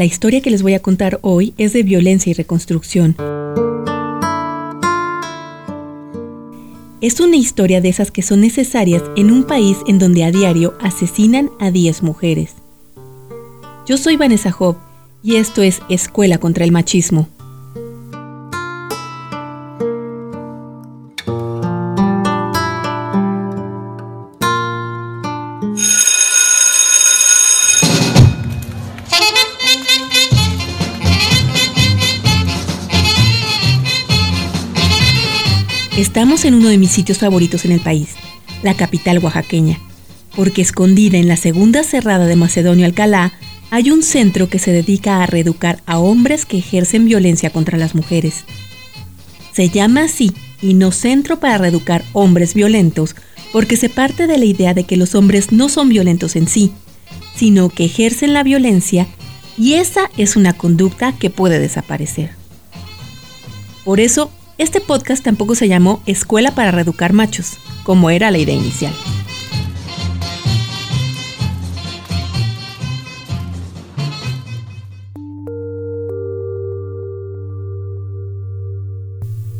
La historia que les voy a contar hoy es de violencia y reconstrucción. Es una historia de esas que son necesarias en un país en donde a diario asesinan a 10 mujeres. Yo soy Vanessa Job y esto es Escuela contra el Machismo. Estamos en uno de mis sitios favoritos en el país, la capital oaxaqueña, porque escondida en la segunda cerrada de Macedonio Alcalá hay un centro que se dedica a reeducar a hombres que ejercen violencia contra las mujeres. Se llama así y no Centro para Reeducar Hombres Violentos porque se parte de la idea de que los hombres no son violentos en sí, sino que ejercen la violencia y esa es una conducta que puede desaparecer. Por eso este podcast tampoco se llamó Escuela para Reeducar Machos, como era la idea inicial.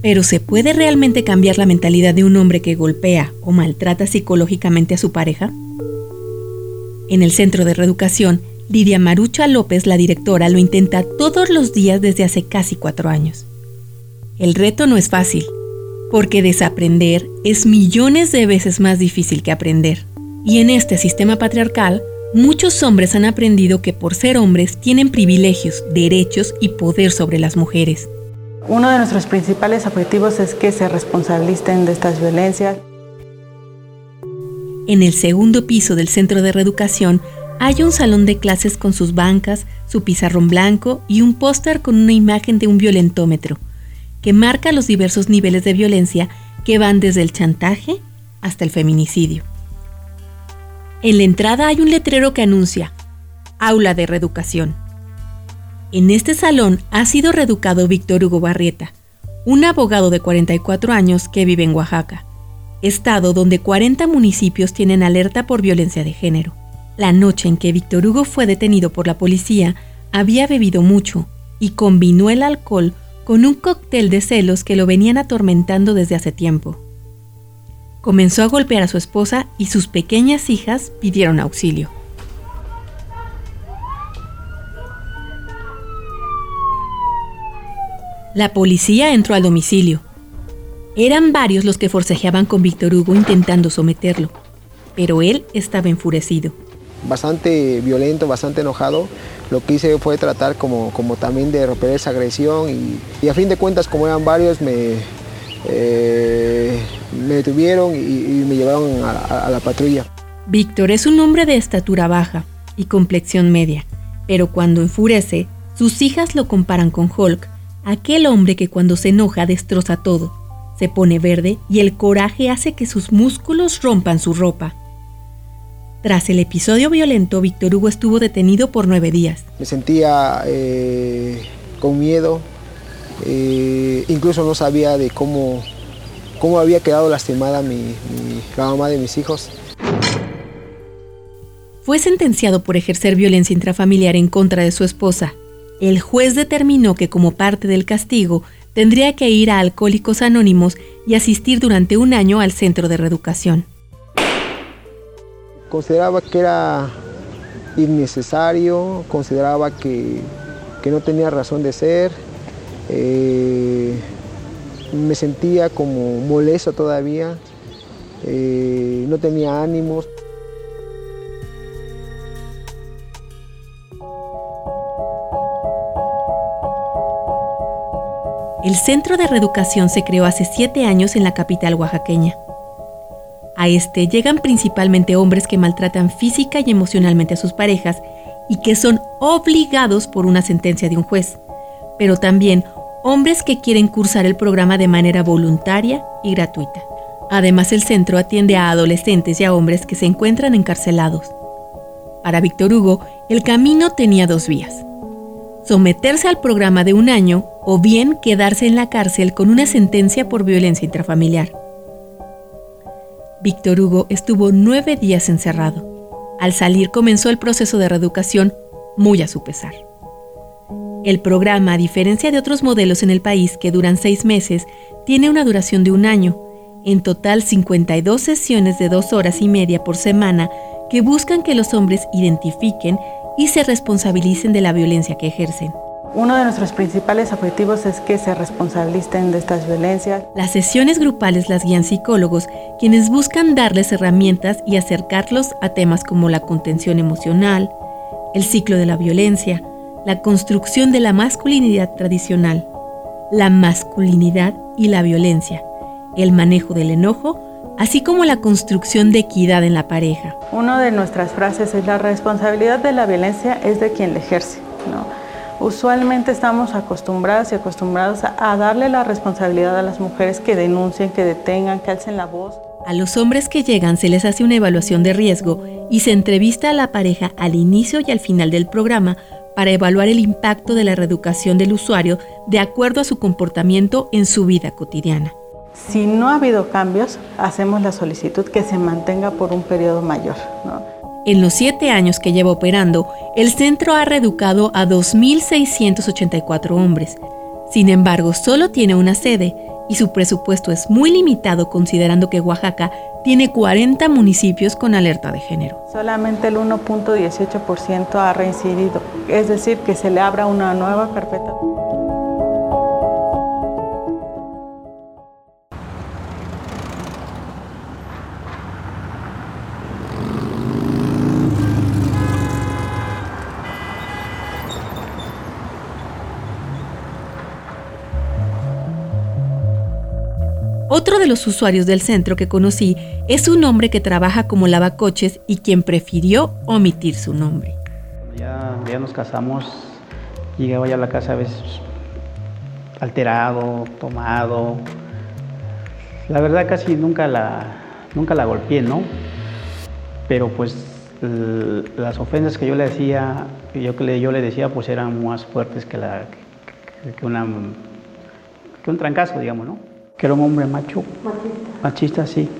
Pero ¿se puede realmente cambiar la mentalidad de un hombre que golpea o maltrata psicológicamente a su pareja? En el Centro de Reeducación, Lidia Marucha López, la directora, lo intenta todos los días desde hace casi cuatro años. El reto no es fácil, porque desaprender es millones de veces más difícil que aprender. Y en este sistema patriarcal, muchos hombres han aprendido que por ser hombres tienen privilegios, derechos y poder sobre las mujeres. Uno de nuestros principales objetivos es que se responsabilicen de estas violencias. En el segundo piso del centro de reeducación hay un salón de clases con sus bancas, su pizarrón blanco y un póster con una imagen de un violentómetro que marca los diversos niveles de violencia que van desde el chantaje hasta el feminicidio. En la entrada hay un letrero que anuncia Aula de Reeducación. En este salón ha sido reeducado Víctor Hugo Barrieta, un abogado de 44 años que vive en Oaxaca, estado donde 40 municipios tienen alerta por violencia de género. La noche en que Víctor Hugo fue detenido por la policía, había bebido mucho y combinó el alcohol con un cóctel de celos que lo venían atormentando desde hace tiempo. Comenzó a golpear a su esposa y sus pequeñas hijas pidieron auxilio. La policía entró al domicilio. Eran varios los que forcejeaban con Víctor Hugo intentando someterlo, pero él estaba enfurecido. Bastante violento, bastante enojado, lo que hice fue tratar como, como también de romper esa agresión y, a fin de cuentas como eran varios me, eh, me detuvieron y, me llevaron a, a la patrulla. Víctor es un hombre de estatura baja y complexión media, pero cuando enfurece, sus hijas lo comparan con Hulk, aquel hombre que cuando se enoja destroza todo, se pone verde y el coraje hace que sus músculos rompan su ropa. Tras el episodio violento, Víctor Hugo estuvo detenido por nueve días. Me sentía eh, con miedo, eh, incluso no sabía de cómo, cómo había quedado lastimada mi, la mamá de mis hijos. Fue sentenciado por ejercer violencia intrafamiliar en contra de su esposa. El juez determinó que como parte del castigo tendría que ir a Alcohólicos Anónimos y asistir durante un año al centro de reeducación consideraba que era innecesario, consideraba que, no tenía razón de ser, eh, me sentía como molesto todavía, eh, no tenía ánimos. El Centro de Reeducación se creó hace siete años en la capital oaxaqueña. A este llegan principalmente hombres que maltratan física y emocionalmente a sus parejas y que son obligados por una sentencia de un juez, pero también hombres que quieren cursar el programa de manera voluntaria y gratuita. Además, el centro atiende a adolescentes y a hombres que se encuentran encarcelados. Para Víctor Hugo, el camino tenía dos vías. Someterse al programa de un año o bien quedarse en la cárcel con una sentencia por violencia intrafamiliar. Víctor Hugo estuvo nueve días encerrado. Al salir comenzó el proceso de reeducación muy a su pesar. El programa, a diferencia de otros modelos en el país que duran seis meses, tiene una duración de un año. En total, 52 sesiones de dos horas y media por semana que buscan que los hombres identifiquen y se responsabilicen de la violencia que ejercen. Uno de nuestros principales objetivos es que se responsabilicen de estas violencias. Las sesiones grupales las guían psicólogos, quienes buscan darles herramientas y acercarlos a temas como la contención emocional, el ciclo de la violencia, la construcción de la masculinidad tradicional, la masculinidad y la violencia, el manejo del enojo, así como la construcción de equidad en la pareja. Una de nuestras frases es la responsabilidad de la violencia es de quien la ejerce. ¿no? Usualmente estamos acostumbradas y acostumbrados a, darle la responsabilidad a las mujeres que denuncien, que detengan, que alcen la voz. A los hombres que llegan se les hace una evaluación de riesgo y se entrevista a la pareja al inicio y al final del programa para evaluar el impacto de la reeducación del usuario de acuerdo a su comportamiento en su vida cotidiana. Si no ha habido cambios, hacemos la solicitud que se mantenga por un periodo mayor. En los siete años que lleva operando, el centro ha reeducado a 2.684 hombres. Sin embargo, solo tiene una sede y su presupuesto es muy limitado considerando que Oaxaca tiene 40 municipios con alerta de género. Solamente el 1.18% ha reincidido, es decir, que se le abra una nueva carpeta. Otro de los usuarios del centro que conocí es un hombre que trabaja como lavacoches y quien prefirió omitir su nombre. Ya, ya nos casamos, llegaba ya a la casa a veces alterado, tomado. La verdad casi nunca la, nunca la golpeé, ¿no? Pero pues las ofensas que yo le hacía, yo, yo le decía, pues eran más fuertes que, la, que, una, que un trancazo, digamos, ¿no? Que era un hombre macho. Machista. Machista, sí.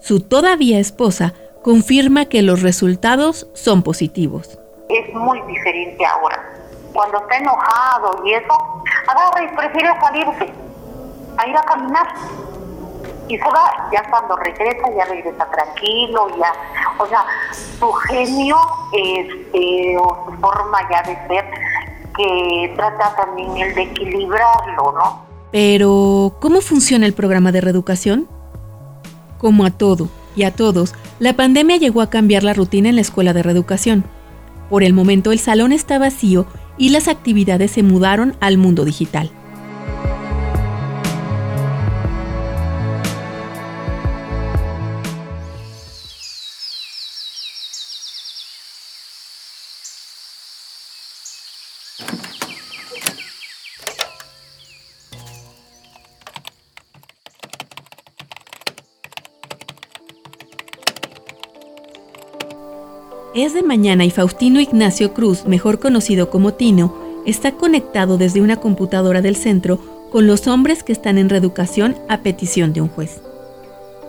Su todavía esposa confirma que los resultados son positivos. Es muy diferente ahora. Cuando está enojado y eso, agarra y prefiere salirse, a ir a caminar. Y se va, ya cuando regresa, ya regresa tranquilo, ya, o sea, su genio este, o su forma ya de ser, que trata también el de equilibrarlo, ¿no? Pero, ¿cómo funciona el programa de reeducación? Como a todo y a todos, la pandemia llegó a cambiar la rutina en la escuela de reeducación. Por el momento el salón está vacío y las actividades se mudaron al mundo digital. Es de mañana y Faustino Ignacio Cruz, mejor conocido como Tino, está conectado desde una computadora del centro con los hombres que están en reeducación a petición de un juez.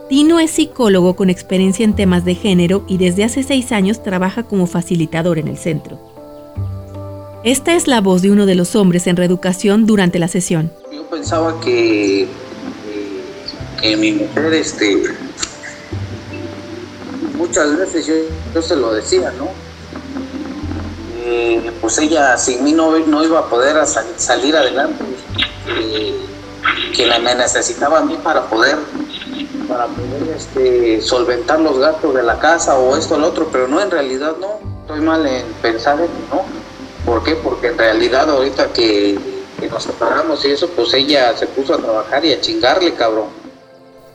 Tino es psicólogo con experiencia en temas de género y desde hace seis años trabaja como facilitador en el centro. Esta es la voz de uno de los hombres en reeducación durante la sesión. Yo pensaba que, que mi mujer este, muchas veces yo, se lo decía, ¿no? Eh, pues ella sin mí no, no iba a poder salir adelante, eh, que me necesitaba a mí para poder, para este, solventar los gastos de la casa o esto o lo otro, pero no, en realidad no, estoy mal en pensar en ¿no? ¿Por qué? Porque en realidad ahorita que nos separamos y eso, pues ella se puso a trabajar y a chingarle, cabrón.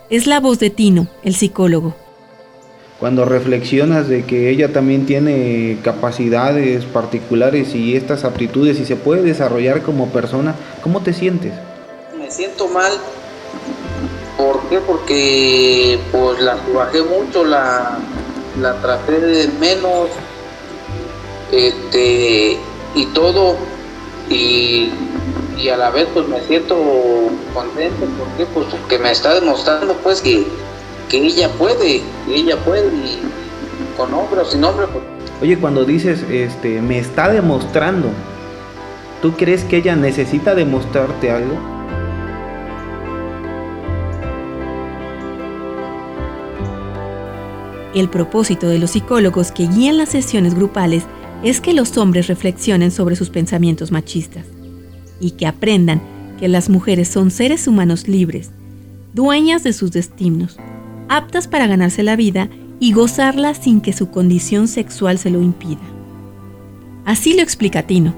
Es la voz de Tino, el psicólogo cuando reflexionas de que ella también tiene capacidades particulares y estas aptitudes y se puede desarrollar como persona, ¿cómo te sientes? Me siento mal. ¿Por qué? Porque pues la bajé mucho, la, la traté de menos este, y todo. Y, y a la vez pues me siento contento porque pues que me está demostrando pues que que ella puede, ella puede, y con nombre o sin nombre. Pues. Oye, cuando dices, este, me está demostrando, ¿Tú crees que ella necesita demostrarte algo? El propósito de los psicólogos que guían las sesiones grupales es que los hombres reflexionen sobre sus pensamientos machistas y que aprendan que las mujeres son seres humanos libres, dueñas de sus destinos, aptas para ganarse la vida y gozarla sin que su condición sexual se lo impida. Así lo explica Tino.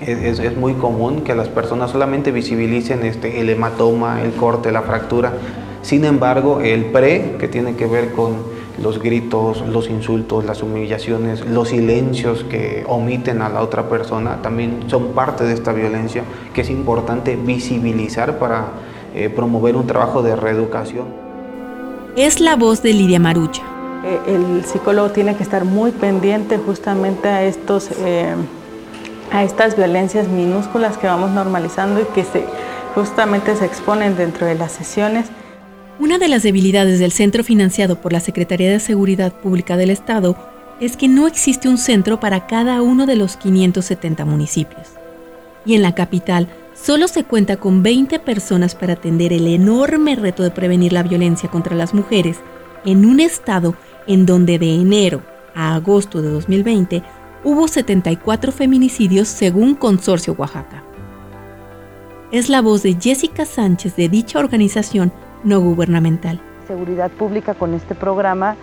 Es, muy común que las personas solamente visibilicen este, el hematoma, el corte, la fractura. Sin embargo, el pre, que tiene que ver con los gritos, los insultos, las humillaciones, los silencios que omiten a la otra persona, también son parte de esta violencia que es importante visibilizar para eh, promover un trabajo de reeducación. Es la voz de Lidia Marucha. Eh, el psicólogo tiene que estar muy pendiente justamente a, estos, eh, a estas violencias minúsculas que vamos normalizando y que se, justamente se exponen dentro de las sesiones una de las debilidades del centro financiado por la Secretaría de Seguridad Pública del Estado es que no existe un centro para cada uno de los 570 municipios. Y en la capital solo se cuenta con 20 personas para atender el enorme reto de prevenir la violencia contra las mujeres en un estado en donde de enero a agosto de 2020 hubo 74 feminicidios según Consorcio Oaxaca. Es la voz de Jessica Sánchez de dicha organización no gubernamental. Seguridad pública con este programa,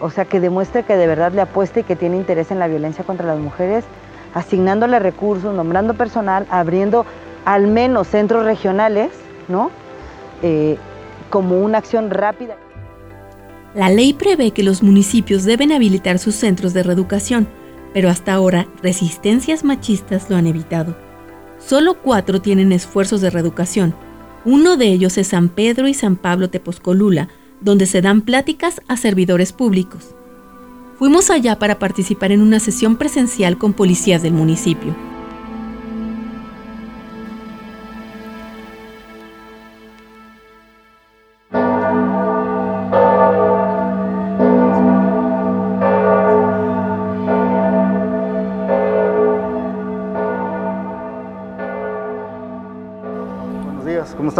o sea, que demuestre que de verdad le apuesta y que tiene interés en la violencia contra las mujeres, asignándole recursos, nombrando personal, abriendo al menos centros regionales, ¿no? Eh, como una acción rápida. La ley prevé que los municipios deben habilitar sus centros de reeducación, pero hasta ahora resistencias machistas lo han evitado. Solo cuatro tienen esfuerzos de reeducación, uno de ellos es San Pedro y San Pablo Tepozcolula, donde se dan pláticas a servidores públicos. Fuimos allá para participar en una sesión presencial con policías del municipio.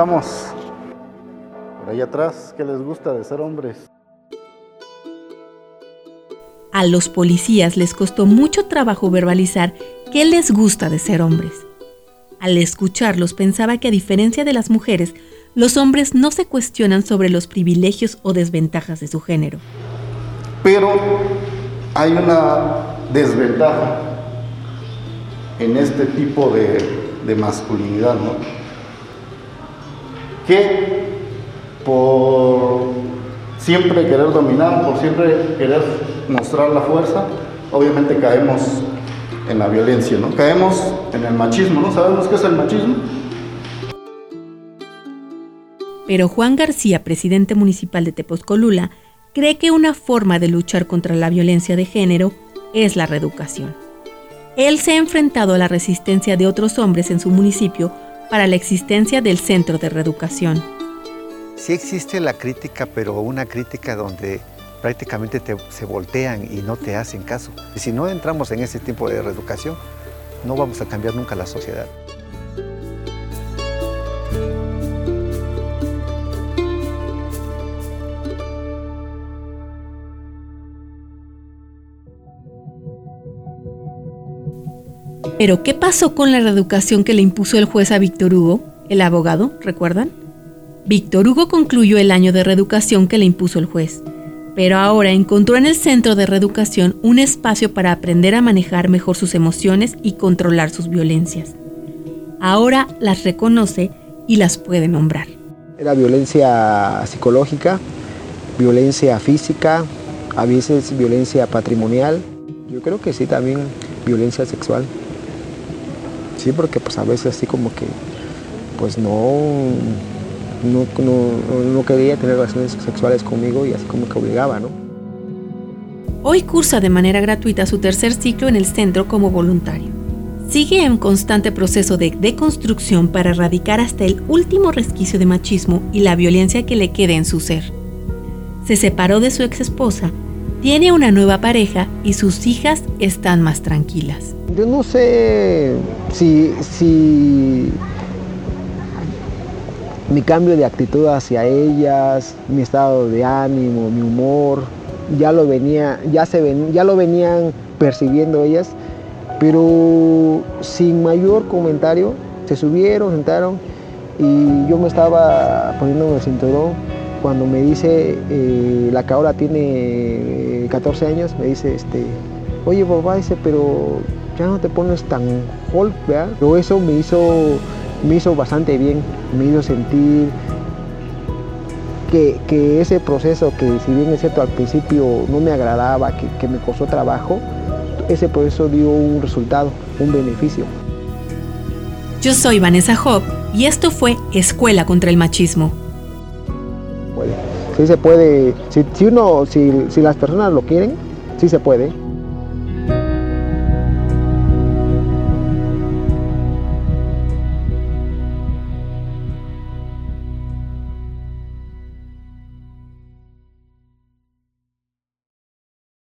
Estamos? Por ahí atrás, ¿qué les gusta de ser hombres? A los policías les costó mucho trabajo verbalizar qué les gusta de ser hombres. Al escucharlos pensaba que a diferencia de las mujeres, los hombres no se cuestionan sobre los privilegios o desventajas de su género. Pero hay una desventaja en este tipo de, de masculinidad, ¿no? Que por siempre querer dominar, por siempre querer mostrar la fuerza, obviamente caemos en la violencia, ¿no? Caemos en el machismo, ¿no? ¿Sabemos qué es el machismo? Pero Juan García, presidente municipal de Tepozcolula, cree que una forma de luchar contra la violencia de género es la reeducación. Él se ha enfrentado a la resistencia de otros hombres en su municipio para la existencia del centro de reeducación. Sí existe la crítica, pero una crítica donde prácticamente se voltean y no te hacen caso. Si no entramos en ese tipo de reeducación, no vamos a cambiar nunca la sociedad. Pero, ¿qué pasó con la reeducación que le impuso el juez a Víctor Hugo, el abogado, recuerdan? Víctor Hugo concluyó el año de reeducación que le impuso el juez, pero ahora encontró en el centro de reeducación un espacio para aprender a manejar mejor sus emociones y controlar sus violencias. Ahora las reconoce y las puede nombrar. Era violencia psicológica, violencia física, a veces violencia patrimonial. Yo creo que sí, también violencia sexual. Sí, porque pues a veces así como que pues no, no, quería tener relaciones sexuales conmigo y así como que obligaba, ¿no? Hoy cursa de manera gratuita su tercer ciclo en el centro como voluntario. Sigue en constante proceso de deconstrucción para erradicar hasta el último resquicio de machismo y la violencia que le quede en su ser. Se separó de su ex esposa, Tiene una nueva pareja y sus hijas están más tranquilas. Yo no sé si, si mi cambio de actitud hacia ellas, mi estado de ánimo, mi humor, ya lo venía, ya se ven, ya lo venían percibiendo ellas, pero sin mayor comentario, se subieron, sentaron y yo me estaba poniendo el cinturón cuando me dice, eh, la que tiene 14 años, me dice, este, oye papá, dice, pero ya no te pones tan Hulk, ¿verdad? Pero eso me hizo, me hizo bastante bien, me hizo sentir que, que, ese proceso, que si bien es cierto al principio no me agradaba, que, que me costó trabajo, ese proceso dio un resultado, un beneficio. Yo soy Vanessa Hobb y esto fue Escuela contra el Machismo. Sí se puede, si, si uno, si, si las personas lo quieren, sí se puede.